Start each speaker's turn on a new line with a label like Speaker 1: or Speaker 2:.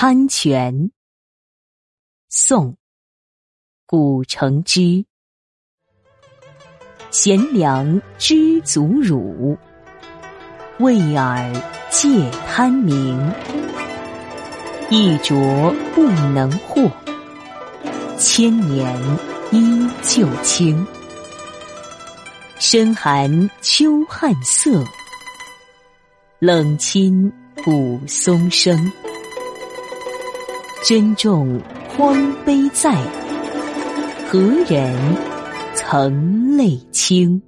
Speaker 1: 贪泉，宋，古城之。贤良知足辱，为尔戒贪名。一浊不能惑，千年依旧清。深寒秋旱色，冷清古松声。珍重荒碑在，何人曾泪倾？